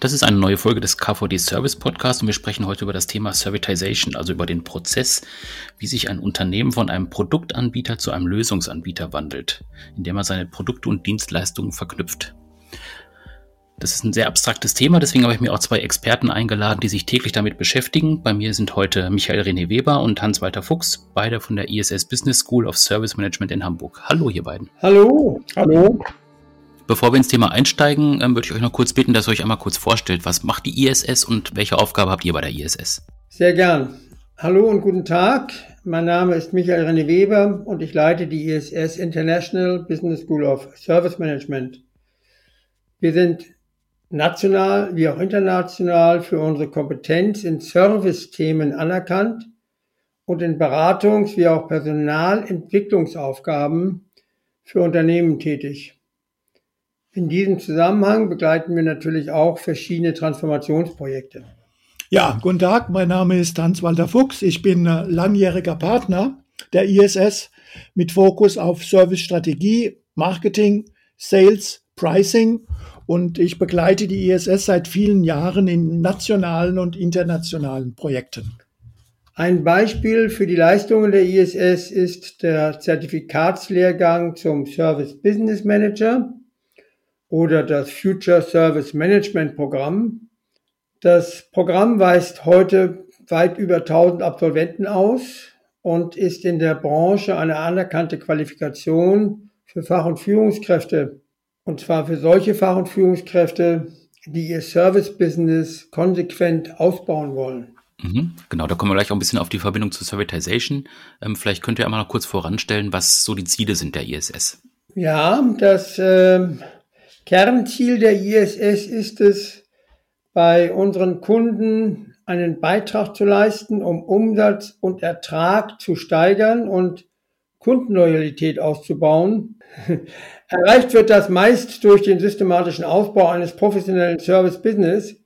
Das ist eine neue Folge des KVD Service Podcast und wir sprechen heute über das Thema Servitization, also über den Prozess, wie sich ein Unternehmen von einem Produktanbieter zu einem Lösungsanbieter wandelt, indem er seine Produkte und Dienstleistungen verknüpft. Das ist ein sehr abstraktes Thema, deswegen habe ich mir auch zwei Experten eingeladen, die sich täglich damit beschäftigen. Bei mir sind heute Michael René Weber und Hans-Walter Fuchs, beide von der ISS Business School of Service Management in Hamburg. Hallo, ihr beiden. Hallo. Hallo. Bevor wir ins Thema einsteigen, ähm, würde ich euch noch kurz bitten, dass ihr euch einmal kurz vorstellt, was macht die ISS und welche Aufgabe habt ihr bei der ISS? Sehr gern. Hallo und guten Tag. Mein Name ist Michael René Weber und ich leite die ISS International Business School of Service Management. Wir sind national wie auch international für unsere Kompetenz in Service-Themen anerkannt und in Beratungs- wie auch Personalentwicklungsaufgaben für Unternehmen tätig. In diesem Zusammenhang begleiten wir natürlich auch verschiedene Transformationsprojekte. Ja, guten Tag, mein Name ist Hans-Walter Fuchs. Ich bin äh, langjähriger Partner der ISS mit Fokus auf Servicestrategie, Marketing, Sales, Pricing und ich begleite die ISS seit vielen Jahren in nationalen und internationalen Projekten. Ein Beispiel für die Leistungen der ISS ist der Zertifikatslehrgang zum Service Business Manager, oder das Future Service Management Programm. Das Programm weist heute weit über 1000 Absolventen aus und ist in der Branche eine anerkannte Qualifikation für Fach- und Führungskräfte. Und zwar für solche Fach- und Führungskräfte, die ihr Service-Business konsequent ausbauen wollen. Mhm, genau, da kommen wir gleich auch ein bisschen auf die Verbindung zur Servitization. Ähm, vielleicht könnt ihr einmal noch kurz voranstellen, was so die Ziele sind der ISS. Ja, das äh, Kernziel der ISS ist es, bei unseren Kunden einen Beitrag zu leisten, um Umsatz und Ertrag zu steigern und Kundenloyalität auszubauen. Erreicht wird das meist durch den systematischen Aufbau eines professionellen Service Business,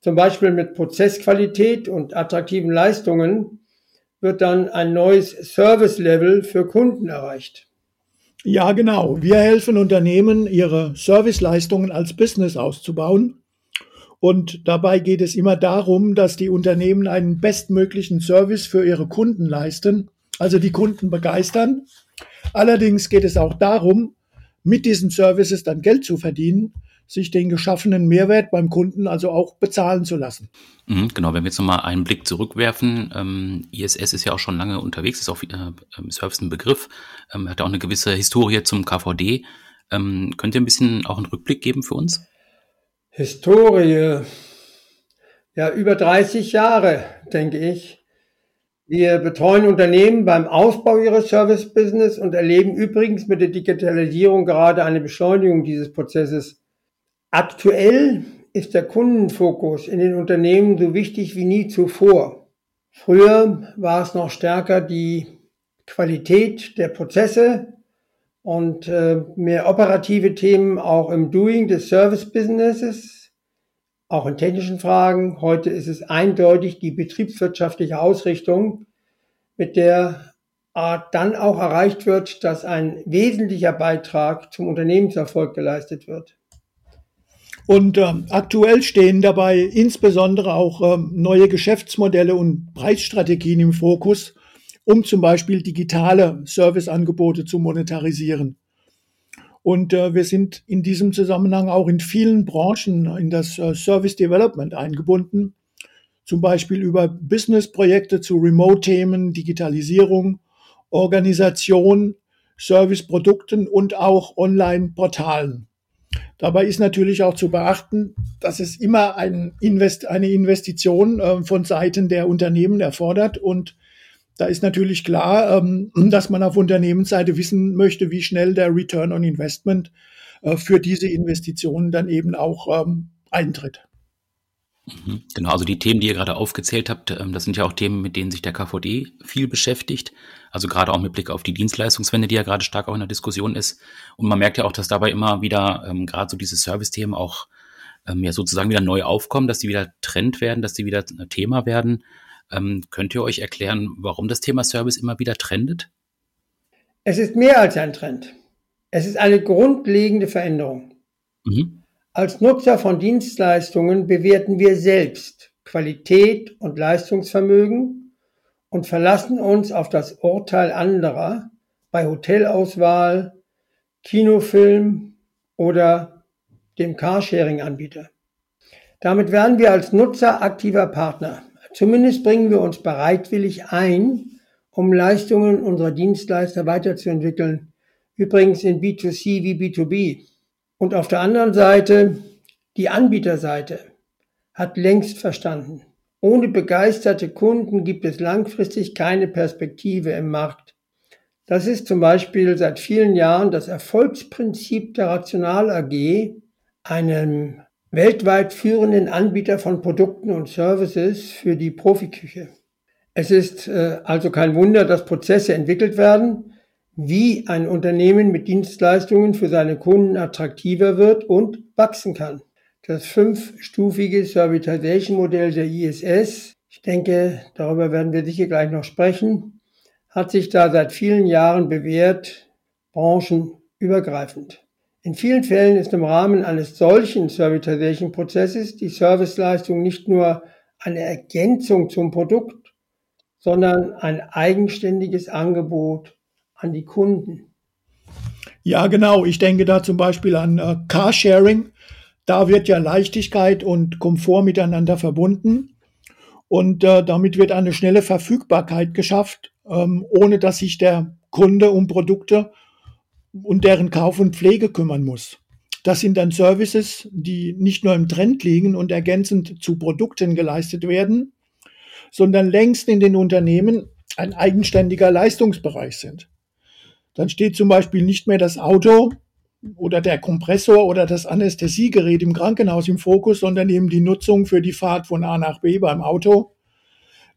zum Beispiel mit Prozessqualität und attraktiven Leistungen, wird dann ein neues Service Level für Kunden erreicht. Ja, genau. Wir helfen Unternehmen, ihre Serviceleistungen als Business auszubauen. Und dabei geht es immer darum, dass die Unternehmen einen bestmöglichen Service für ihre Kunden leisten, also die Kunden begeistern. Allerdings geht es auch darum, mit diesen Services dann Geld zu verdienen, sich den geschaffenen Mehrwert beim Kunden also auch bezahlen zu lassen. Mhm, genau, wenn wir jetzt nochmal einen Blick zurückwerfen, ähm, ISS ist ja auch schon lange unterwegs, ist auch äh, Service ein Begriff, ähm, hat auch eine gewisse Historie zum KVD. Ähm, könnt ihr ein bisschen auch einen Rückblick geben für uns? Historie, ja, über 30 Jahre, denke ich. Wir betreuen Unternehmen beim Ausbau ihres Service-Business und erleben übrigens mit der Digitalisierung gerade eine Beschleunigung dieses Prozesses. Aktuell ist der Kundenfokus in den Unternehmen so wichtig wie nie zuvor. Früher war es noch stärker die Qualität der Prozesse und äh, mehr operative Themen auch im Doing des Service Businesses, auch in technischen Fragen. Heute ist es eindeutig die betriebswirtschaftliche Ausrichtung, mit der Art dann auch erreicht wird, dass ein wesentlicher Beitrag zum Unternehmenserfolg geleistet wird. Und ähm, aktuell stehen dabei insbesondere auch ähm, neue Geschäftsmodelle und Preisstrategien im Fokus, um zum Beispiel digitale Serviceangebote zu monetarisieren. Und äh, wir sind in diesem Zusammenhang auch in vielen Branchen in das äh, Service Development eingebunden, zum Beispiel über Business-Projekte zu Remote-Themen, Digitalisierung, Organisation, Serviceprodukten und auch Online-Portalen. Dabei ist natürlich auch zu beachten, dass es immer ein Invest eine Investition äh, von Seiten der Unternehmen erfordert. Und da ist natürlich klar, ähm, dass man auf Unternehmensseite wissen möchte, wie schnell der Return on Investment äh, für diese Investitionen dann eben auch ähm, eintritt. Mhm. Genau, also die Themen, die ihr gerade aufgezählt habt, ähm, das sind ja auch Themen, mit denen sich der KVD viel beschäftigt. Also gerade auch mit Blick auf die Dienstleistungswende, die ja gerade stark auch in der Diskussion ist. Und man merkt ja auch, dass dabei immer wieder ähm, gerade so diese Service-Themen auch ähm, ja sozusagen wieder neu aufkommen, dass die wieder Trend werden, dass die wieder Thema werden. Ähm, könnt ihr euch erklären, warum das Thema Service immer wieder trendet? Es ist mehr als ein Trend. Es ist eine grundlegende Veränderung. Mhm. Als Nutzer von Dienstleistungen bewerten wir selbst Qualität und Leistungsvermögen und verlassen uns auf das Urteil anderer bei Hotelauswahl, Kinofilm oder dem Carsharing-Anbieter. Damit werden wir als Nutzer aktiver Partner. Zumindest bringen wir uns bereitwillig ein, um Leistungen unserer Dienstleister weiterzuentwickeln. Übrigens in B2C wie B2B. Und auf der anderen Seite, die Anbieterseite hat längst verstanden. Ohne begeisterte Kunden gibt es langfristig keine Perspektive im Markt. Das ist zum Beispiel seit vielen Jahren das Erfolgsprinzip der Rational AG, einem weltweit führenden Anbieter von Produkten und Services für die Profiküche. Es ist äh, also kein Wunder, dass Prozesse entwickelt werden, wie ein Unternehmen mit Dienstleistungen für seine Kunden attraktiver wird und wachsen kann. Das fünfstufige Servitization-Modell der ISS, ich denke, darüber werden wir sicher gleich noch sprechen, hat sich da seit vielen Jahren bewährt, branchenübergreifend. In vielen Fällen ist im Rahmen eines solchen Servitization-Prozesses die Serviceleistung nicht nur eine Ergänzung zum Produkt, sondern ein eigenständiges Angebot an die Kunden. Ja, genau. Ich denke da zum Beispiel an äh, Carsharing. Da wird ja Leichtigkeit und Komfort miteinander verbunden. Und äh, damit wird eine schnelle Verfügbarkeit geschafft, ähm, ohne dass sich der Kunde um Produkte und deren Kauf und Pflege kümmern muss. Das sind dann Services, die nicht nur im Trend liegen und ergänzend zu Produkten geleistet werden, sondern längst in den Unternehmen ein eigenständiger Leistungsbereich sind. Dann steht zum Beispiel nicht mehr das Auto oder der Kompressor oder das Anästhesiegerät im Krankenhaus im Fokus, sondern eben die Nutzung für die Fahrt von A nach B beim Auto,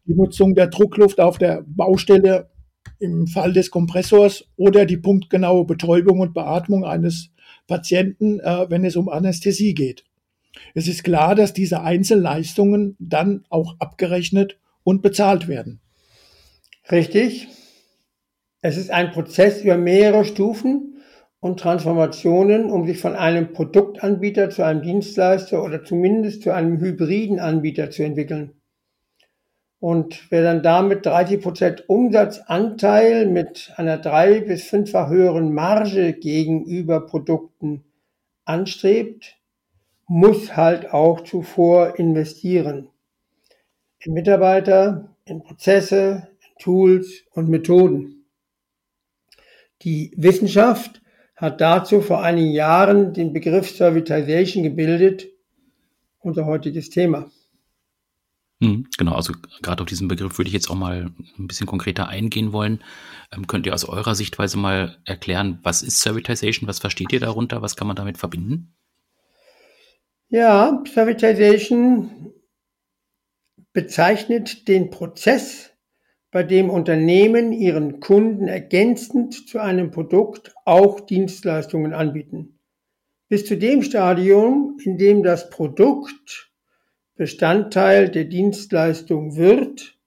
die Nutzung der Druckluft auf der Baustelle im Fall des Kompressors oder die punktgenaue Betäubung und Beatmung eines Patienten, äh, wenn es um Anästhesie geht. Es ist klar, dass diese Einzelleistungen dann auch abgerechnet und bezahlt werden. Richtig. Es ist ein Prozess über mehrere Stufen und Transformationen, um sich von einem Produktanbieter zu einem Dienstleister oder zumindest zu einem hybriden Anbieter zu entwickeln. Und wer dann damit 30 Prozent Umsatzanteil mit einer drei- bis fünffach höheren Marge gegenüber Produkten anstrebt, muss halt auch zuvor investieren. In Mitarbeiter, in Prozesse, in Tools und Methoden. Die Wissenschaft hat dazu vor einigen Jahren den Begriff Servitization gebildet, unser heutiges Thema. Hm, genau, also gerade auf diesen Begriff würde ich jetzt auch mal ein bisschen konkreter eingehen wollen. Ähm, könnt ihr aus eurer Sichtweise mal erklären, was ist Servitization, was versteht ihr darunter, was kann man damit verbinden? Ja, Servitization bezeichnet den Prozess bei dem Unternehmen ihren Kunden ergänzend zu einem Produkt auch Dienstleistungen anbieten. Bis zu dem Stadium, in dem das Produkt Bestandteil der Dienstleistung wird,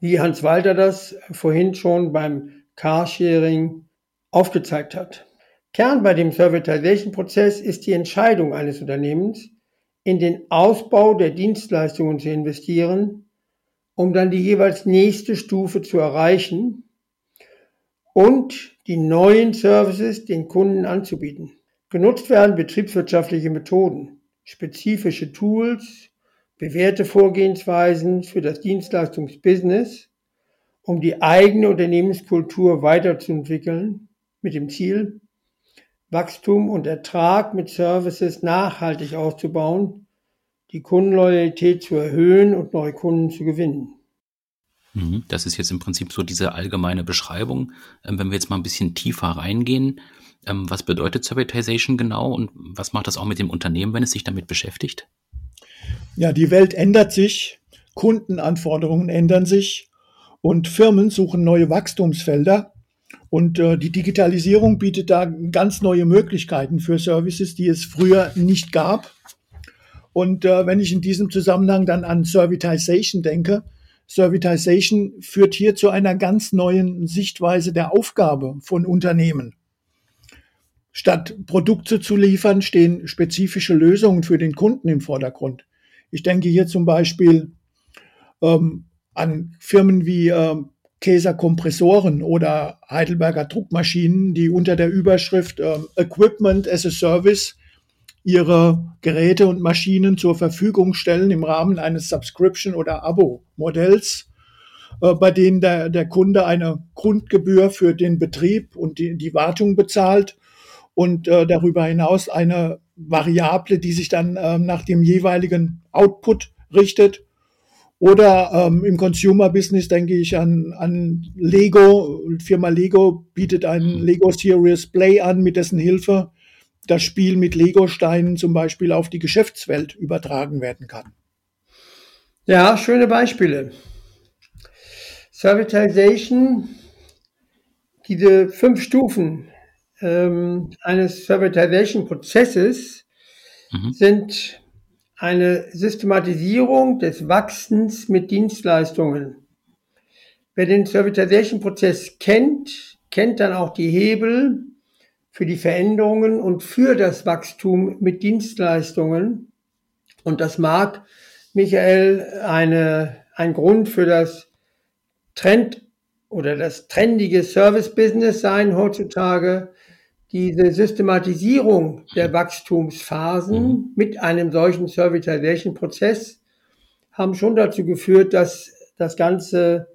wie Hans Walter das vorhin schon beim Carsharing aufgezeigt hat. Kern bei dem Servitization-Prozess ist die Entscheidung eines Unternehmens, in den Ausbau der Dienstleistungen zu investieren um dann die jeweils nächste Stufe zu erreichen und die neuen Services den Kunden anzubieten. Genutzt werden betriebswirtschaftliche Methoden, spezifische Tools, bewährte Vorgehensweisen für das Dienstleistungsbusiness, um die eigene Unternehmenskultur weiterzuentwickeln, mit dem Ziel, Wachstum und Ertrag mit Services nachhaltig auszubauen die Kundenloyalität zu erhöhen und neue Kunden zu gewinnen. Mhm, das ist jetzt im Prinzip so diese allgemeine Beschreibung. Ähm, wenn wir jetzt mal ein bisschen tiefer reingehen, was bedeutet Servitization genau und was macht das auch mit dem Unternehmen, wenn es sich damit beschäftigt? Ja, die Welt ändert sich, Kundenanforderungen ändern sich und Firmen suchen neue Wachstumsfelder. Und äh, die Digitalisierung bietet da ganz neue Möglichkeiten für Services, die es früher nicht gab. Und äh, wenn ich in diesem Zusammenhang dann an Servitization denke, Servitization führt hier zu einer ganz neuen Sichtweise der Aufgabe von Unternehmen. Statt Produkte zu liefern, stehen spezifische Lösungen für den Kunden im Vordergrund. Ich denke hier zum Beispiel ähm, an Firmen wie ähm, Käser Kompressoren oder Heidelberger Druckmaschinen, die unter der Überschrift ähm, Equipment as a Service ihre Geräte und Maschinen zur Verfügung stellen im Rahmen eines Subscription- oder Abo-Modells, äh, bei denen der, der Kunde eine Grundgebühr für den Betrieb und die, die Wartung bezahlt und äh, darüber hinaus eine Variable, die sich dann äh, nach dem jeweiligen Output richtet. Oder ähm, im Consumer-Business denke ich an, an Lego. Firma Lego bietet einen Lego Serious Play an, mit dessen Hilfe das Spiel mit Lego-Steinen zum Beispiel auf die Geschäftswelt übertragen werden kann. Ja, schöne Beispiele. Servitization, diese fünf Stufen ähm, eines Servitization-Prozesses mhm. sind eine Systematisierung des Wachsens mit Dienstleistungen. Wer den Servitization-Prozess kennt, kennt dann auch die Hebel, für die Veränderungen und für das Wachstum mit Dienstleistungen. Und das mag, Michael, eine, ein Grund für das Trend oder das trendige Service-Business sein heutzutage. Diese Systematisierung der Wachstumsphasen mhm. mit einem solchen Servitization-Prozess haben schon dazu geführt, dass das Ganze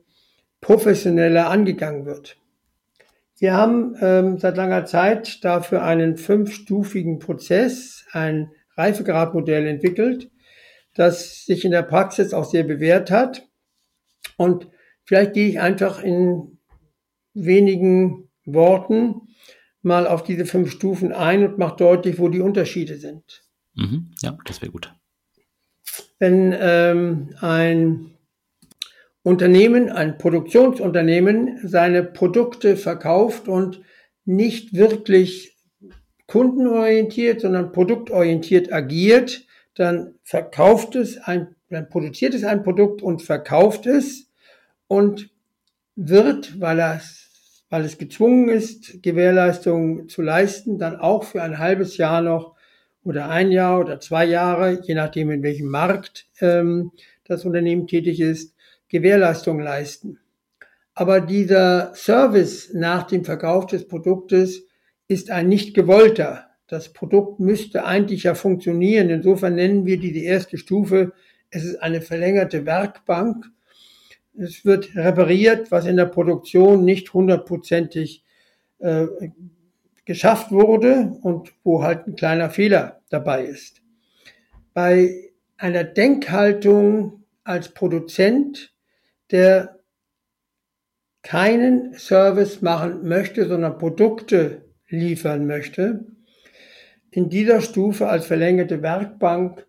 professioneller angegangen wird. Wir haben ähm, seit langer Zeit dafür einen fünfstufigen Prozess, ein Reifegradmodell entwickelt, das sich in der Praxis auch sehr bewährt hat. Und vielleicht gehe ich einfach in wenigen Worten mal auf diese fünf Stufen ein und mache deutlich, wo die Unterschiede sind. Mhm, ja, das wäre gut. Wenn ähm, ein Unternehmen, ein Produktionsunternehmen, seine Produkte verkauft und nicht wirklich kundenorientiert, sondern produktorientiert agiert, dann verkauft es ein, dann produziert es ein Produkt und verkauft es und wird, weil es, weil es gezwungen ist, Gewährleistungen zu leisten, dann auch für ein halbes Jahr noch oder ein Jahr oder zwei Jahre, je nachdem in welchem Markt ähm, das Unternehmen tätig ist, Gewährleistung leisten. Aber dieser Service nach dem Verkauf des Produktes ist ein nicht gewollter. Das Produkt müsste eigentlich ja funktionieren. Insofern nennen wir die, erste Stufe, es ist eine verlängerte Werkbank. Es wird repariert, was in der Produktion nicht hundertprozentig äh, geschafft wurde und wo halt ein kleiner Fehler dabei ist. Bei einer Denkhaltung als Produzent der keinen Service machen möchte, sondern Produkte liefern möchte. In dieser Stufe als verlängerte Werkbank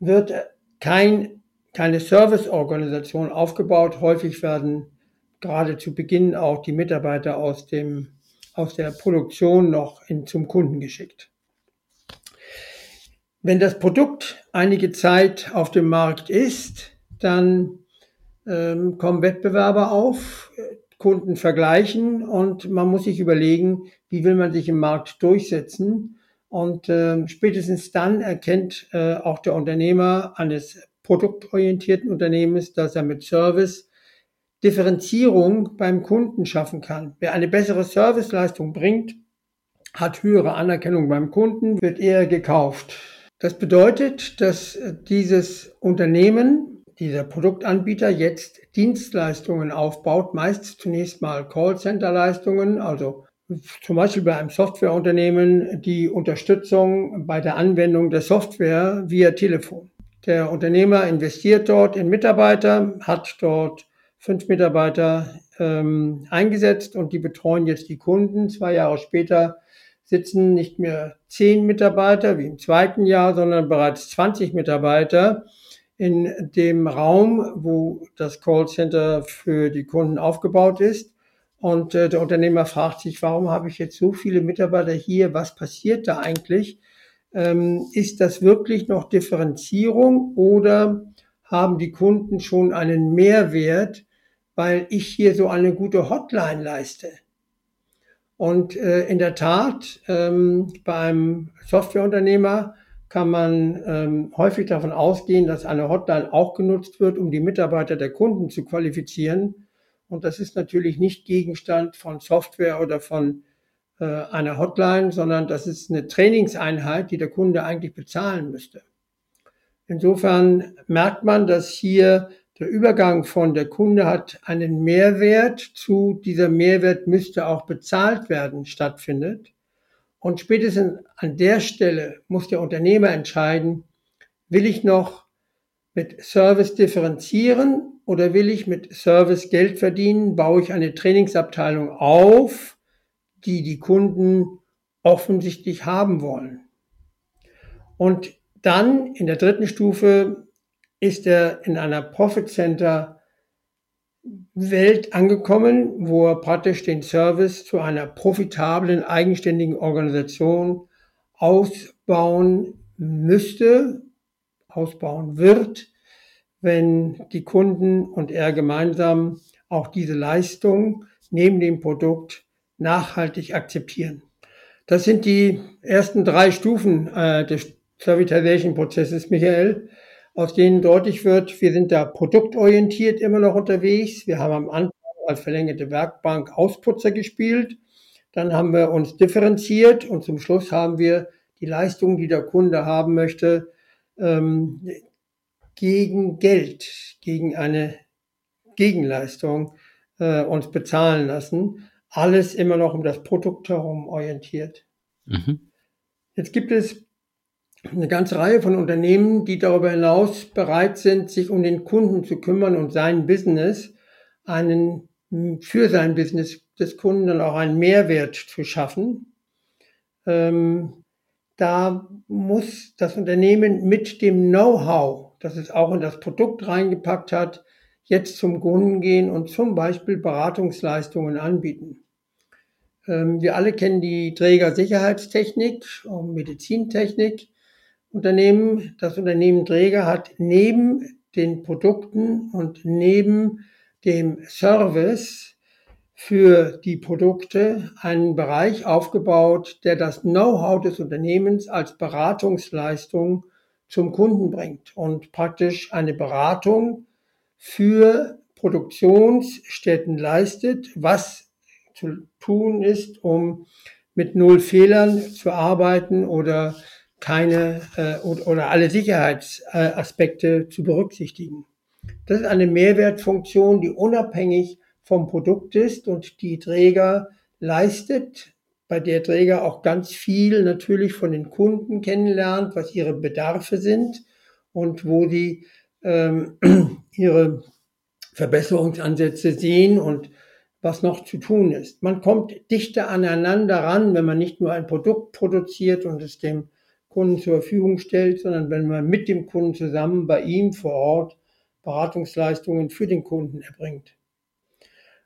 wird kein, keine Serviceorganisation aufgebaut. Häufig werden gerade zu Beginn auch die Mitarbeiter aus, dem, aus der Produktion noch in, zum Kunden geschickt. Wenn das Produkt einige Zeit auf dem Markt ist, dann ähm, kommen Wettbewerber auf, Kunden vergleichen und man muss sich überlegen, wie will man sich im Markt durchsetzen. Und äh, spätestens dann erkennt äh, auch der Unternehmer eines produktorientierten Unternehmens, dass er mit Service Differenzierung beim Kunden schaffen kann. Wer eine bessere Serviceleistung bringt, hat höhere Anerkennung beim Kunden, wird eher gekauft. Das bedeutet, dass dieses Unternehmen dieser Produktanbieter jetzt Dienstleistungen aufbaut, meist zunächst mal Callcenter-Leistungen, also zum Beispiel bei einem Softwareunternehmen die Unterstützung bei der Anwendung der Software via Telefon. Der Unternehmer investiert dort in Mitarbeiter, hat dort fünf Mitarbeiter ähm, eingesetzt und die betreuen jetzt die Kunden. Zwei Jahre später sitzen nicht mehr zehn Mitarbeiter wie im zweiten Jahr, sondern bereits 20 Mitarbeiter in dem Raum, wo das Callcenter für die Kunden aufgebaut ist. Und äh, der Unternehmer fragt sich, warum habe ich jetzt so viele Mitarbeiter hier? Was passiert da eigentlich? Ähm, ist das wirklich noch Differenzierung oder haben die Kunden schon einen Mehrwert, weil ich hier so eine gute Hotline leiste? Und äh, in der Tat, ähm, beim Softwareunternehmer kann man ähm, häufig davon ausgehen, dass eine Hotline auch genutzt wird, um die Mitarbeiter der Kunden zu qualifizieren. Und das ist natürlich nicht Gegenstand von Software oder von äh, einer Hotline, sondern das ist eine Trainingseinheit, die der Kunde eigentlich bezahlen müsste. Insofern merkt man, dass hier der Übergang von der Kunde hat einen Mehrwert zu dieser Mehrwert müsste auch bezahlt werden stattfindet. Und spätestens an der Stelle muss der Unternehmer entscheiden, will ich noch mit Service differenzieren oder will ich mit Service Geld verdienen? Baue ich eine Trainingsabteilung auf, die die Kunden offensichtlich haben wollen? Und dann in der dritten Stufe ist er in einer Profit Center Welt angekommen, wo er praktisch den Service zu einer profitablen, eigenständigen Organisation ausbauen müsste, ausbauen wird, wenn die Kunden und er gemeinsam auch diese Leistung neben dem Produkt nachhaltig akzeptieren. Das sind die ersten drei Stufen äh, des Servitization-Prozesses, Michael aus denen deutlich wird, wir sind da produktorientiert immer noch unterwegs. Wir haben am Anfang als verlängerte Werkbank Ausputzer gespielt. Dann haben wir uns differenziert und zum Schluss haben wir die Leistung, die der Kunde haben möchte, ähm, gegen Geld, gegen eine Gegenleistung äh, uns bezahlen lassen. Alles immer noch um das Produkt herum orientiert. Mhm. Jetzt gibt es eine ganze Reihe von Unternehmen, die darüber hinaus bereit sind, sich um den Kunden zu kümmern und sein Business, einen, für sein Business des Kunden dann auch einen Mehrwert zu schaffen. Ähm, da muss das Unternehmen mit dem Know-how, das es auch in das Produkt reingepackt hat, jetzt zum Kunden gehen und zum Beispiel Beratungsleistungen anbieten. Ähm, wir alle kennen die Träger Sicherheitstechnik und Medizintechnik. Unternehmen, das Unternehmen Träger hat neben den Produkten und neben dem Service für die Produkte einen Bereich aufgebaut, der das Know-how des Unternehmens als Beratungsleistung zum Kunden bringt und praktisch eine Beratung für Produktionsstätten leistet, was zu tun ist, um mit null Fehlern zu arbeiten oder keine äh, oder, alle Sicherheitsaspekte zu berücksichtigen. Das ist eine Mehrwertfunktion, die unabhängig vom Produkt ist und die Träger leistet, bei der Träger auch ganz viel natürlich von den Kunden kennenlernt, was ihre Bedarfe sind und wo sie ähm, ihre Verbesserungsansätze sehen und was noch zu tun ist. Man kommt dichter aneinander ran, wenn man nicht nur ein Produkt produziert und es dem Kunden zur Verfügung stellt, sondern wenn man mit dem Kunden zusammen bei ihm vor Ort Beratungsleistungen für den Kunden erbringt.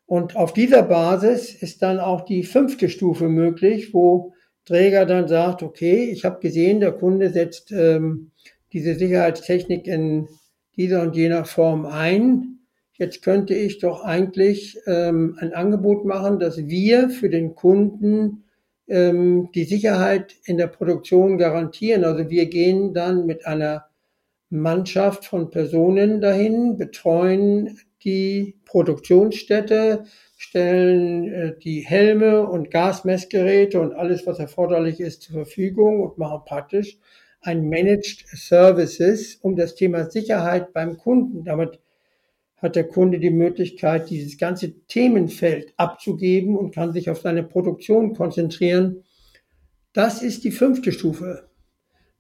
Und auf dieser Basis ist dann auch die fünfte Stufe möglich, wo Träger dann sagt, okay, ich habe gesehen, der Kunde setzt ähm, diese Sicherheitstechnik in dieser und jener Form ein. Jetzt könnte ich doch eigentlich ähm, ein Angebot machen, dass wir für den Kunden ähm, die Sicherheit in der Produktion garantieren. Also wir gehen dann mit einer Mannschaft von Personen dahin, betreuen die Produktionsstätte, stellen äh, die Helme und Gasmessgeräte und alles, was erforderlich ist, zur Verfügung und machen praktisch ein Managed Services um das Thema Sicherheit beim Kunden. Damit hat der Kunde die Möglichkeit, dieses ganze Themenfeld abzugeben und kann sich auf seine Produktion konzentrieren. Das ist die fünfte Stufe.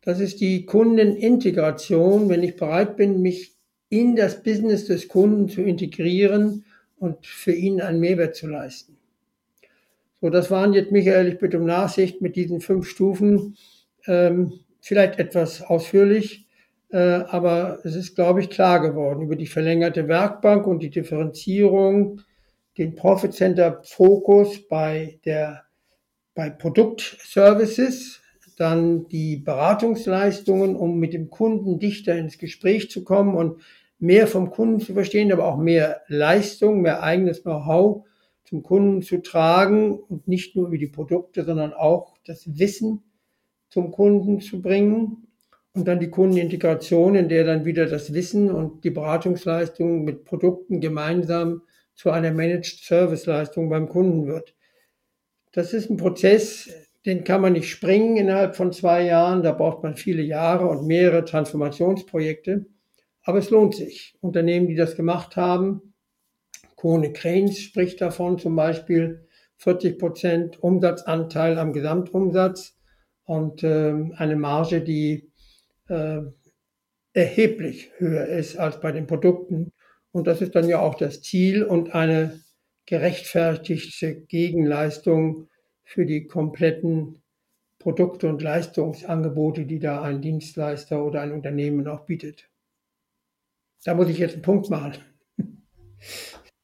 Das ist die Kundenintegration, wenn ich bereit bin, mich in das Business des Kunden zu integrieren und für ihn einen Mehrwert zu leisten. So, das waren jetzt, Michael, ich bitte um Nachsicht mit diesen fünf Stufen, ähm, vielleicht etwas ausführlich, aber es ist, glaube ich, klar geworden über die verlängerte Werkbank und die Differenzierung, den Profit Center Fokus bei der, bei Produktservices, dann die Beratungsleistungen, um mit dem Kunden dichter ins Gespräch zu kommen und mehr vom Kunden zu verstehen, aber auch mehr Leistung, mehr eigenes Know-how zum Kunden zu tragen und nicht nur über die Produkte, sondern auch das Wissen zum Kunden zu bringen und dann die Kundenintegration, in der dann wieder das Wissen und die Beratungsleistung mit Produkten gemeinsam zu einer Managed Service Leistung beim Kunden wird. Das ist ein Prozess, den kann man nicht springen innerhalb von zwei Jahren. Da braucht man viele Jahre und mehrere Transformationsprojekte. Aber es lohnt sich. Unternehmen, die das gemacht haben, Kone Cranes spricht davon zum Beispiel 40 Prozent Umsatzanteil am Gesamtumsatz und äh, eine Marge, die äh, erheblich höher ist als bei den Produkten. Und das ist dann ja auch das Ziel und eine gerechtfertigte Gegenleistung für die kompletten Produkte und Leistungsangebote, die da ein Dienstleister oder ein Unternehmen auch bietet. Da muss ich jetzt einen Punkt machen.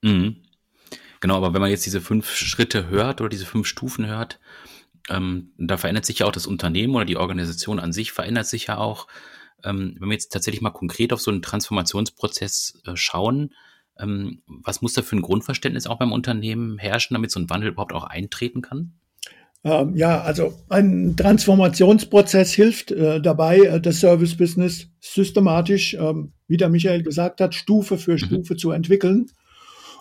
Mhm. Genau, aber wenn man jetzt diese fünf Schritte hört oder diese fünf Stufen hört, ähm, da verändert sich ja auch das Unternehmen oder die Organisation an sich verändert sich ja auch. Ähm, wenn wir jetzt tatsächlich mal konkret auf so einen Transformationsprozess äh, schauen, ähm, was muss da für ein Grundverständnis auch beim Unternehmen herrschen, damit so ein Wandel überhaupt auch eintreten kann? Ähm, ja, also ein Transformationsprozess hilft äh, dabei, äh, das Service-Business systematisch, ähm, wie der Michael gesagt hat, Stufe für mhm. Stufe zu entwickeln.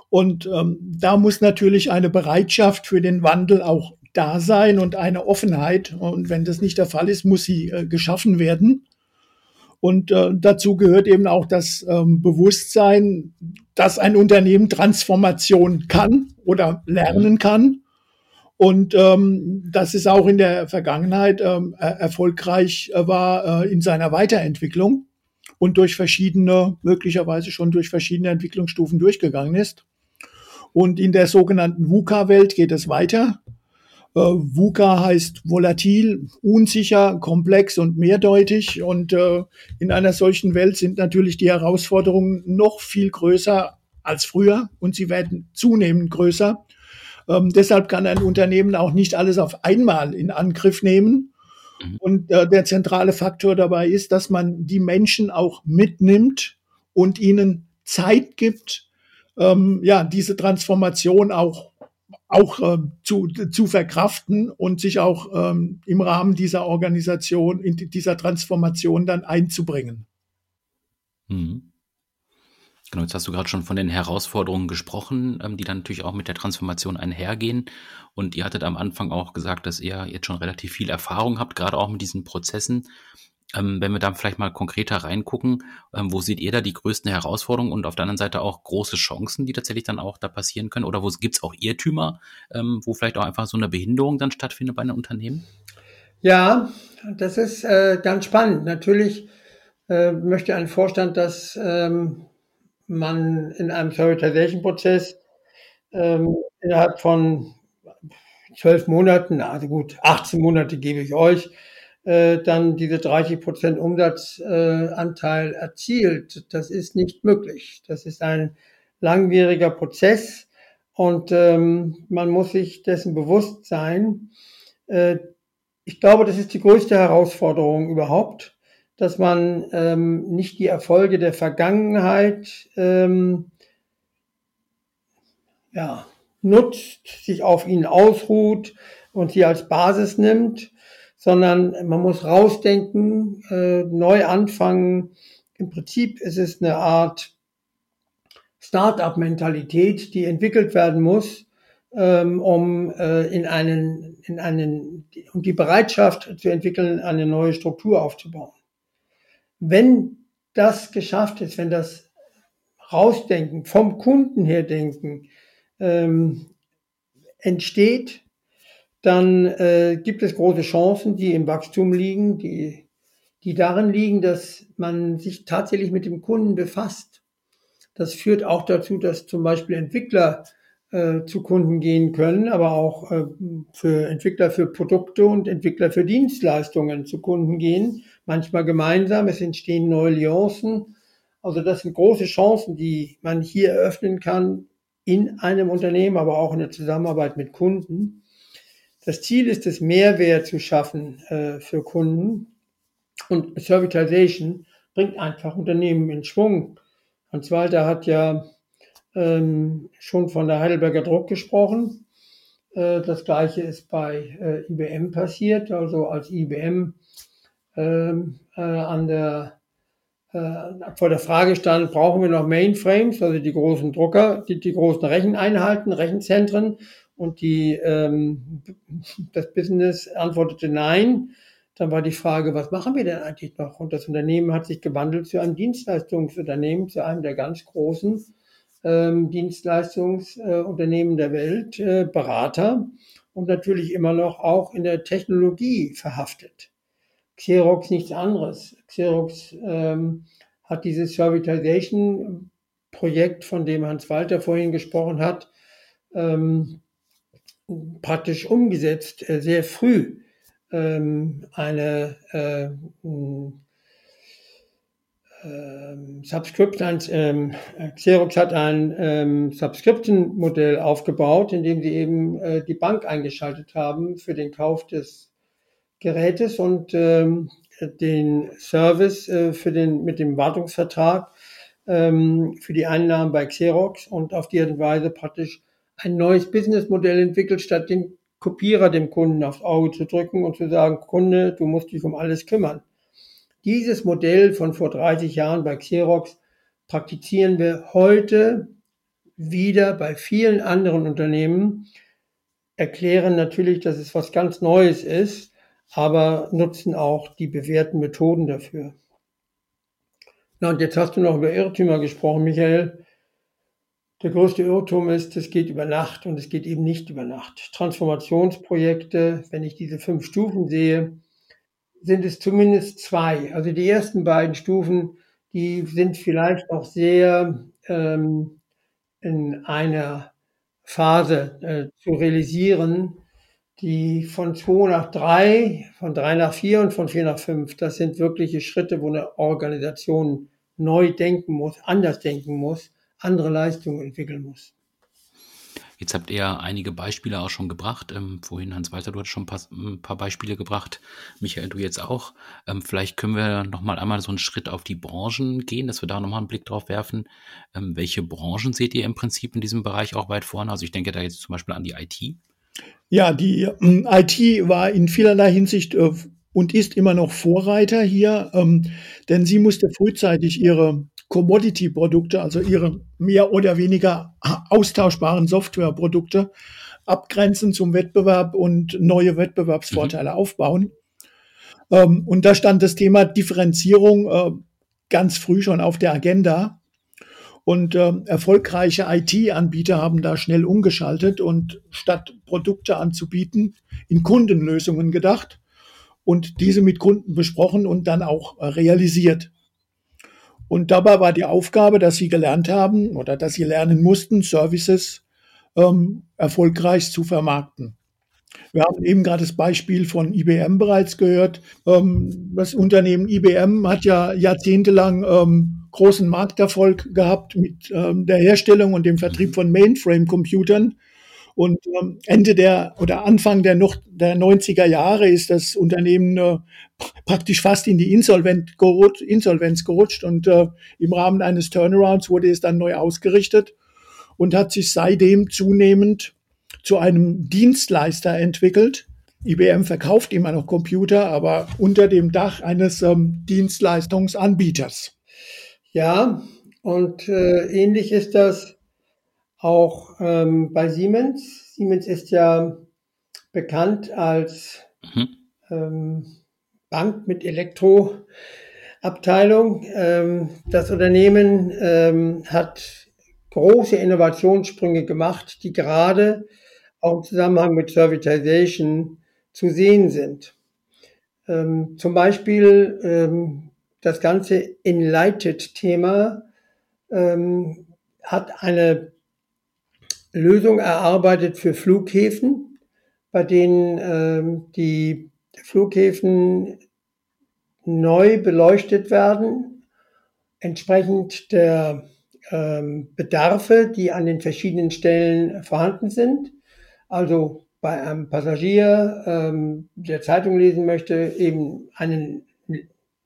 Und ähm, da muss natürlich eine Bereitschaft für den Wandel auch da sein und eine Offenheit. Und wenn das nicht der Fall ist, muss sie äh, geschaffen werden. Und äh, dazu gehört eben auch das ähm, Bewusstsein, dass ein Unternehmen Transformation kann oder lernen kann. Und ähm, dass es auch in der Vergangenheit ähm, erfolgreich äh, war äh, in seiner Weiterentwicklung und durch verschiedene, möglicherweise schon durch verschiedene Entwicklungsstufen durchgegangen ist. Und in der sogenannten VUCA-Welt geht es weiter. Äh, VUCA heißt volatil, unsicher, komplex und mehrdeutig. Und äh, in einer solchen Welt sind natürlich die Herausforderungen noch viel größer als früher und sie werden zunehmend größer. Ähm, deshalb kann ein Unternehmen auch nicht alles auf einmal in Angriff nehmen. Mhm. Und äh, der zentrale Faktor dabei ist, dass man die Menschen auch mitnimmt und ihnen Zeit gibt, ähm, ja, diese Transformation auch auch äh, zu, zu verkraften und sich auch ähm, im Rahmen dieser Organisation, in dieser Transformation dann einzubringen. Mhm. Genau, jetzt hast du gerade schon von den Herausforderungen gesprochen, ähm, die dann natürlich auch mit der Transformation einhergehen. Und ihr hattet am Anfang auch gesagt, dass ihr jetzt schon relativ viel Erfahrung habt, gerade auch mit diesen Prozessen. Ähm, wenn wir da vielleicht mal konkreter reingucken, ähm, wo seht ihr da die größten Herausforderungen und auf der anderen Seite auch große Chancen, die tatsächlich dann auch da passieren können? Oder wo gibt es auch Irrtümer, ähm, wo vielleicht auch einfach so eine Behinderung dann stattfindet bei einem Unternehmen? Ja, das ist äh, ganz spannend. Natürlich äh, möchte ein Vorstand, dass ähm, man in einem Prioritization-Prozess ähm, innerhalb von zwölf Monaten, also gut, 18 Monate gebe ich euch, äh, dann diese 30 Prozent Umsatzanteil äh, erzielt. Das ist nicht möglich. Das ist ein langwieriger Prozess und ähm, man muss sich dessen bewusst sein. Äh, ich glaube, das ist die größte Herausforderung überhaupt, dass man ähm, nicht die Erfolge der Vergangenheit ähm, ja, nutzt, sich auf ihnen ausruht und sie als Basis nimmt, sondern man muss rausdenken, äh, neu anfangen. Im Prinzip ist es eine Art Start-up-Mentalität, die entwickelt werden muss, ähm, um äh, in einen, in einen, um die Bereitschaft zu entwickeln, eine neue Struktur aufzubauen. Wenn das geschafft ist, wenn das Rausdenken, vom Kunden her denken, ähm, entsteht, dann äh, gibt es große Chancen, die im Wachstum liegen, die, die darin liegen, dass man sich tatsächlich mit dem Kunden befasst. Das führt auch dazu, dass zum Beispiel Entwickler äh, zu Kunden gehen können, aber auch äh, für Entwickler für Produkte und Entwickler für Dienstleistungen zu Kunden gehen, manchmal gemeinsam. Es entstehen neue Allianzen. Also das sind große Chancen, die man hier eröffnen kann in einem Unternehmen, aber auch in der Zusammenarbeit mit Kunden. Das Ziel ist es, Mehrwert zu schaffen äh, für Kunden. Und Servitization bringt einfach Unternehmen in Schwung. Hans Walter hat ja ähm, schon von der Heidelberger Druck gesprochen. Äh, das gleiche ist bei äh, IBM passiert. Also als IBM ähm, äh, an der, äh, vor der Frage stand, brauchen wir noch Mainframes, also die großen Drucker, die, die großen Recheneinheiten, Rechenzentren und die, ähm, das Business antwortete nein. Dann war die Frage, was machen wir denn eigentlich noch? Und das Unternehmen hat sich gewandelt zu einem Dienstleistungsunternehmen, zu einem der ganz großen ähm, Dienstleistungsunternehmen der Welt, äh, Berater und natürlich immer noch auch in der Technologie verhaftet. Xerox nichts anderes. Xerox ähm, hat dieses Servitization-Projekt, von dem Hans Walter vorhin gesprochen hat, ähm, praktisch umgesetzt, äh, sehr früh. Ähm, eine äh, ähm, Subscription, ähm, Xerox hat ein ähm, Subscription-Modell aufgebaut, in dem sie eben äh, die Bank eingeschaltet haben für den Kauf des Gerätes und ähm, den Service äh, für den, mit dem Wartungsvertrag ähm, für die Einnahmen bei Xerox und auf die Art und Weise praktisch ein neues Businessmodell entwickelt, statt den Kopierer dem Kunden aufs Auge zu drücken und zu sagen, Kunde, du musst dich um alles kümmern. Dieses Modell von vor 30 Jahren bei Xerox praktizieren wir heute wieder bei vielen anderen Unternehmen, erklären natürlich, dass es was ganz Neues ist, aber nutzen auch die bewährten Methoden dafür. Na, und jetzt hast du noch über Irrtümer gesprochen, Michael. Der größte Irrtum ist, es geht über Nacht und es geht eben nicht über Nacht. Transformationsprojekte, wenn ich diese fünf Stufen sehe, sind es zumindest zwei. Also die ersten beiden Stufen, die sind vielleicht noch sehr ähm, in einer Phase äh, zu realisieren, die von zwei nach drei, von drei nach vier und von vier nach fünf, das sind wirkliche Schritte, wo eine Organisation neu denken muss, anders denken muss, andere Leistungen entwickeln muss. Jetzt habt ihr einige Beispiele auch schon gebracht. Ähm, vorhin, Hans-Walter, du hast schon ein paar, ein paar, Beispiele gebracht. Michael, du jetzt auch. Ähm, vielleicht können wir noch mal einmal so einen Schritt auf die Branchen gehen, dass wir da noch mal einen Blick drauf werfen. Ähm, welche Branchen seht ihr im Prinzip in diesem Bereich auch weit vorne? Also ich denke da jetzt zum Beispiel an die IT. Ja, die ähm, IT war in vielerlei Hinsicht äh, und ist immer noch Vorreiter hier, ähm, denn sie musste frühzeitig ihre Commodity-Produkte, also ihre mehr oder weniger austauschbaren Softwareprodukte, abgrenzen zum Wettbewerb und neue Wettbewerbsvorteile mhm. aufbauen. Ähm, und da stand das Thema Differenzierung äh, ganz früh schon auf der Agenda. Und äh, erfolgreiche IT-Anbieter haben da schnell umgeschaltet und statt Produkte anzubieten, in Kundenlösungen gedacht und diese mit Kunden besprochen und dann auch äh, realisiert. Und dabei war die Aufgabe, dass sie gelernt haben oder dass sie lernen mussten, Services ähm, erfolgreich zu vermarkten. Wir haben eben gerade das Beispiel von IBM bereits gehört. Ähm, das Unternehmen IBM hat ja jahrzehntelang ähm, großen Markterfolg gehabt mit ähm, der Herstellung und dem Vertrieb von Mainframe-Computern. Und ähm, Ende der oder Anfang der, noch, der 90er Jahre ist das Unternehmen äh, praktisch fast in die Insolvenz gerutscht, Insolvenz gerutscht und äh, im Rahmen eines Turnarounds wurde es dann neu ausgerichtet und hat sich seitdem zunehmend zu einem Dienstleister entwickelt. IBM verkauft immer noch Computer, aber unter dem Dach eines ähm, Dienstleistungsanbieters. Ja, und äh, ähnlich ist das auch ähm, bei Siemens. Siemens ist ja bekannt als mhm. ähm, Bank mit Elektroabteilung. Ähm, das Unternehmen ähm, hat große Innovationssprünge gemacht, die gerade auch im Zusammenhang mit Servitization zu sehen sind. Ähm, zum Beispiel ähm, das ganze Enlighted-Thema ähm, hat eine Lösung erarbeitet für Flughäfen, bei denen ähm, die Flughäfen neu beleuchtet werden, entsprechend der ähm, Bedarfe, die an den verschiedenen Stellen vorhanden sind. Also bei einem Passagier, ähm, der Zeitung lesen möchte, eben ein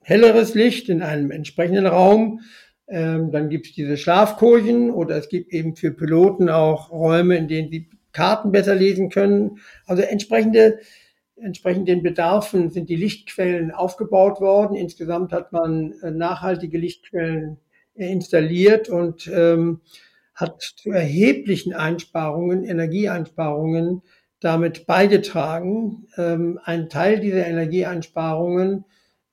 helleres Licht in einem entsprechenden Raum. Ähm, dann gibt es diese Schlafkojen oder es gibt eben für Piloten auch Räume, in denen sie Karten besser lesen können. Also entsprechende Entsprechend den Bedarfen sind die Lichtquellen aufgebaut worden. Insgesamt hat man äh, nachhaltige Lichtquellen installiert und ähm, hat zu erheblichen Einsparungen, Energieeinsparungen damit beigetragen. Ähm, ein Teil dieser Energieeinsparungen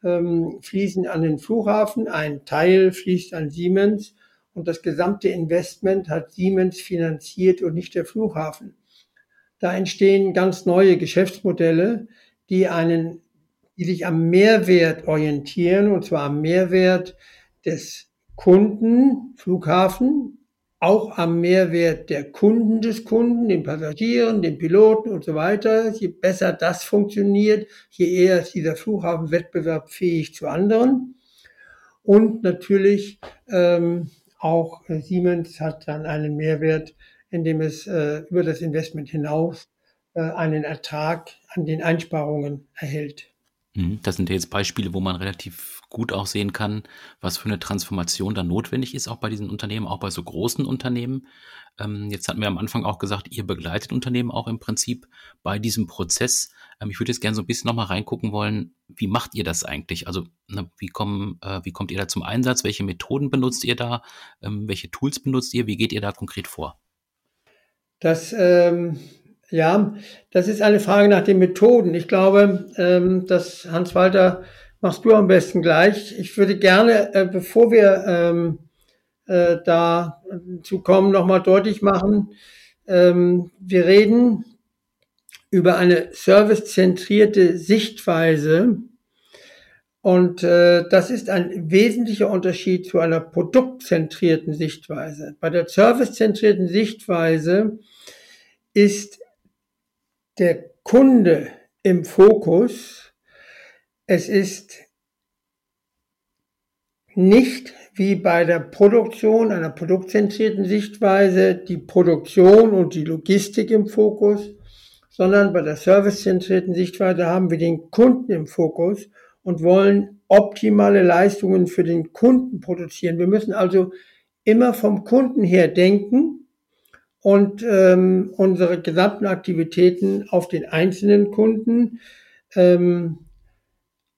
ähm, fließen an den Flughafen, ein Teil fließt an Siemens und das gesamte Investment hat Siemens finanziert und nicht der Flughafen. Da entstehen ganz neue Geschäftsmodelle, die einen, die sich am Mehrwert orientieren, und zwar am Mehrwert des Kunden, Flughafen, auch am Mehrwert der Kunden des Kunden, den Passagieren, den Piloten und so weiter. Je besser das funktioniert, je eher ist dieser Flughafen wettbewerbsfähig zu anderen. Und natürlich ähm, auch Siemens hat dann einen Mehrwert, indem es äh, über das Investment hinaus äh, einen Ertrag an den Einsparungen erhält. Mhm. Das sind jetzt Beispiele, wo man relativ gut auch sehen kann, was für eine Transformation da notwendig ist, auch bei diesen Unternehmen, auch bei so großen Unternehmen. Ähm, jetzt hatten wir am Anfang auch gesagt, ihr begleitet Unternehmen auch im Prinzip bei diesem Prozess. Ähm, ich würde jetzt gerne so ein bisschen nochmal reingucken wollen, wie macht ihr das eigentlich? Also ne, wie, kommen, äh, wie kommt ihr da zum Einsatz? Welche Methoden benutzt ihr da? Ähm, welche Tools benutzt ihr? Wie geht ihr da konkret vor? Das ähm, ja, das ist eine Frage nach den Methoden. Ich glaube, ähm, dass Hans-Walter machst du am besten gleich. Ich würde gerne, äh, bevor wir ähm, äh, da zu kommen, nochmal deutlich machen, ähm, wir reden über eine servicezentrierte Sichtweise. Und äh, das ist ein wesentlicher Unterschied zu einer produktzentrierten Sichtweise. Bei der servicezentrierten Sichtweise ist der Kunde im Fokus. Es ist nicht wie bei der Produktion, einer produktzentrierten Sichtweise, die Produktion und die Logistik im Fokus, sondern bei der servicezentrierten Sichtweise haben wir den Kunden im Fokus und wollen optimale Leistungen für den Kunden produzieren. Wir müssen also immer vom Kunden her denken und ähm, unsere gesamten Aktivitäten auf den einzelnen Kunden ähm,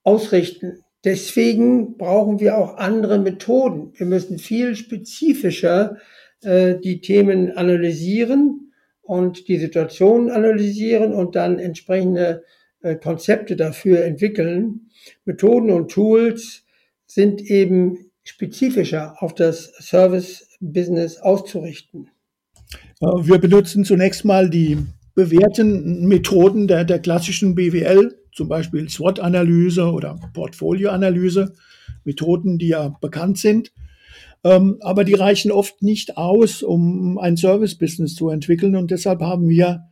ausrichten. Deswegen brauchen wir auch andere Methoden. Wir müssen viel spezifischer äh, die Themen analysieren und die Situation analysieren und dann entsprechende äh, Konzepte dafür entwickeln. Methoden und Tools sind eben spezifischer auf das Service-Business auszurichten. Äh, wir benutzen zunächst mal die bewährten Methoden der, der klassischen BWL, zum Beispiel SWOT-Analyse oder Portfolio-Analyse, Methoden, die ja bekannt sind. Ähm, aber die reichen oft nicht aus, um ein Service-Business zu entwickeln. Und deshalb haben wir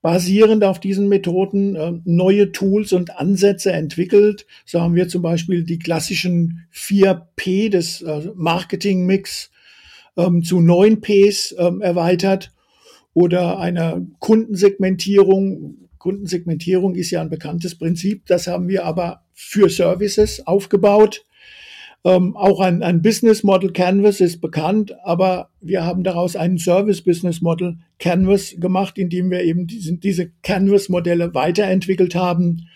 basierend auf diesen Methoden äh, neue Tools und Ansätze entwickelt. So haben wir zum Beispiel die klassischen 4P des äh, Marketing-Mix ähm, zu neun Ps ähm, erweitert oder eine Kundensegmentierung. Kundensegmentierung ist ja ein bekanntes Prinzip. Das haben wir aber für Services aufgebaut. Ähm, auch ein, ein Business Model Canvas ist bekannt, aber wir haben daraus einen Service Business Model Canvas gemacht, in dem wir eben diese, diese Canvas Modelle weiterentwickelt haben.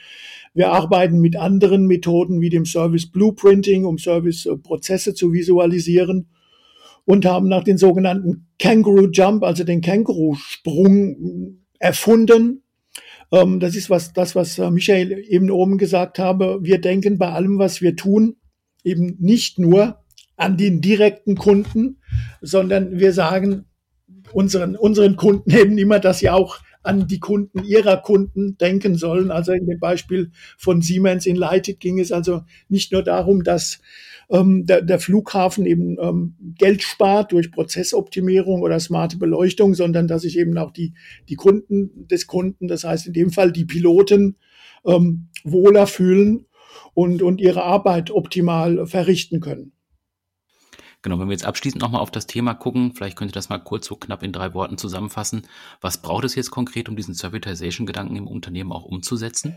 Wir arbeiten mit anderen Methoden wie dem Service Blueprinting, um Service Prozesse zu visualisieren und haben nach den sogenannten Kangaroo Jump, also den Känguru-Sprung erfunden. Ähm, das ist was, das, was äh, Michael eben oben gesagt habe. Wir denken bei allem, was wir tun, eben nicht nur an den direkten Kunden, sondern wir sagen unseren, unseren Kunden eben immer, dass sie auch an die Kunden ihrer Kunden denken sollen. Also in dem Beispiel von Siemens in Lighted ging es also nicht nur darum, dass ähm, der, der Flughafen eben ähm, Geld spart durch Prozessoptimierung oder smarte Beleuchtung, sondern dass sich eben auch die, die Kunden des Kunden, das heißt in dem Fall die Piloten, ähm, wohler fühlen. und, und ihre Arbeit optimal verrichten können. Genau, wenn wir jetzt abschließend nochmal auf das Thema gucken, vielleicht könnt ihr das mal kurz so knapp in drei Worten zusammenfassen. Was braucht es jetzt konkret, um diesen Servitization-Gedanken im Unternehmen auch umzusetzen?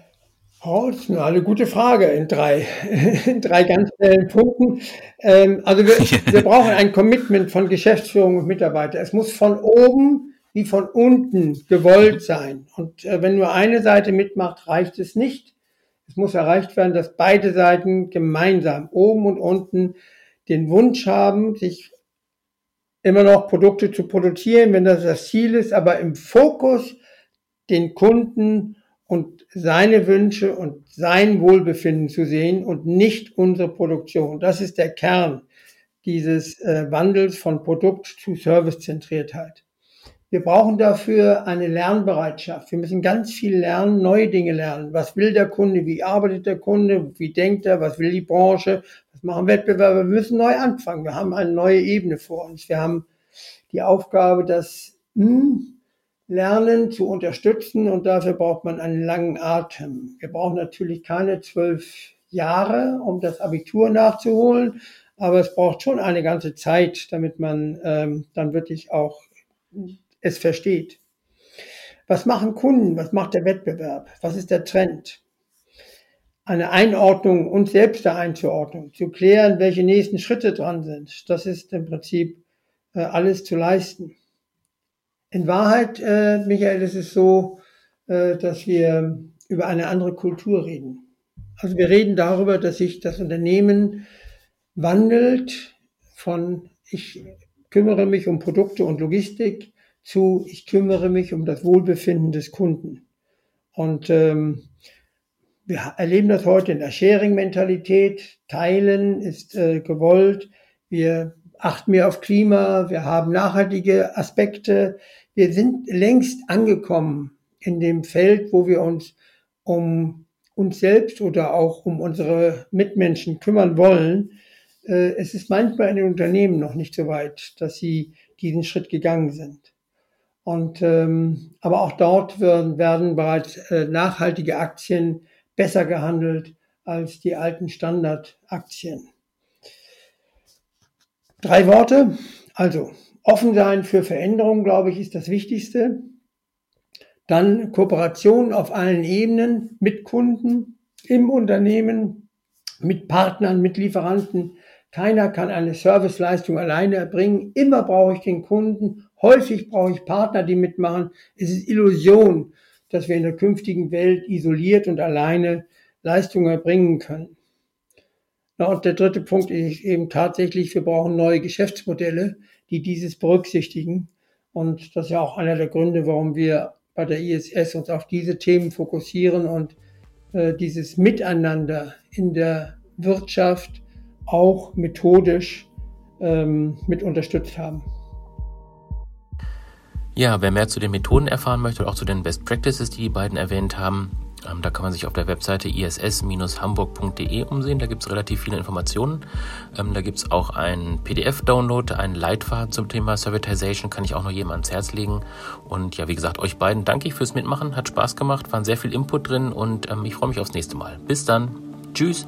Oh, das ist eine gute Frage in drei, in drei ganz schnellen Punkten. Ähm, also wir, wir brauchen ein Commitment von Geschäftsführung und Mitarbeiter. Es muss von oben wie von unten gewollt sein. Und äh, wenn nur eine Seite mitmacht, reicht es nicht. Es muss erreicht werden, dass beide Seiten gemeinsam, oben und unten, den Wunsch haben, sich immer noch Produkte zu produzieren, wenn das das Ziel ist, aber im Fokus den Kunden und seine Wünsche und sein Wohlbefinden zu sehen und nicht unsere Produktion. Das ist der Kern dieses äh, Wandels von Produkt zu Servicezentriertheit. Wir brauchen dafür eine Lernbereitschaft. Wir müssen ganz viel lernen, neue Dinge lernen. Was will der Kunde? Wie arbeitet der Kunde? Wie denkt er? Was will die Branche? Was machen Wettbewerber? Wir müssen neu anfangen. Wir haben eine neue Ebene vor uns. Wir haben die Aufgabe, das hm, Lernen zu unterstützen und dafür braucht man einen langen Atem. Wir brauchen natürlich keine zwölf Jahre, um das Abitur nachzuholen, aber es braucht schon eine ganze Zeit, damit man ähm, dann wirklich auch es versteht. Was machen Kunden? Was macht der Wettbewerb? Was ist der Trend? Eine Einordnung und selbst der Einzuordnung, zu klären, welche nächsten Schritte dran sind. Das ist im Prinzip äh, alles zu leisten. In Wahrheit, äh, Michael, ist es so, äh, dass wir über eine andere Kultur reden. Also wir reden darüber, dass sich das Unternehmen wandelt von ich kümmere mich um Produkte und Logistik zu, ich kümmere mich um das Wohlbefinden des Kunden. Und ähm, wir erleben das heute in der Sharing-Mentalität. Teilen ist äh, gewollt. Wir achten mehr auf Klima. Wir haben nachhaltige Aspekte. Wir sind längst angekommen in dem Feld, wo wir uns um uns selbst oder auch um unsere Mitmenschen kümmern wollen. Äh, es ist manchmal in den Unternehmen noch nicht so weit, dass sie diesen Schritt gegangen sind. Und ähm, aber auch dort werden, werden bereits äh, nachhaltige Aktien besser gehandelt als die alten Standardaktien. Drei Worte. Also offen sein für Veränderungen, glaube ich, ist das Wichtigste. Dann Kooperation auf allen Ebenen mit Kunden, im Unternehmen, mit Partnern, mit Lieferanten. Keiner kann eine Serviceleistung alleine erbringen. Immer brauche ich den Kunden Häufig brauche ich Partner, die mitmachen. Es ist Illusion, dass wir in der künftigen Welt isoliert und alleine Leistungen erbringen können. Und der dritte Punkt ist eben tatsächlich, wir brauchen neue Geschäftsmodelle, die dieses berücksichtigen. Und das ist ja auch einer der Gründe, warum wir bei der ISS uns auf diese Themen fokussieren und äh, dieses Miteinander in der Wirtschaft auch methodisch ähm, mit unterstützt haben. Ja, wer mehr zu den Methoden erfahren möchte oder auch zu den Best Practices, die die beiden erwähnt haben, ähm, da kann man sich auf der Webseite iss-hamburg.de umsehen. Da gibt es relativ viele Informationen. Ähm, da gibt es auch einen PDF-Download, einen Leitfaden zum Thema Servitization, kann ich auch noch jedem ans Herz legen. Und ja, wie gesagt, euch beiden danke ich fürs Mitmachen. Hat Spaß gemacht, waren sehr viel Input drin und ähm, ich freue mich aufs nächste Mal. Bis dann. Tschüss.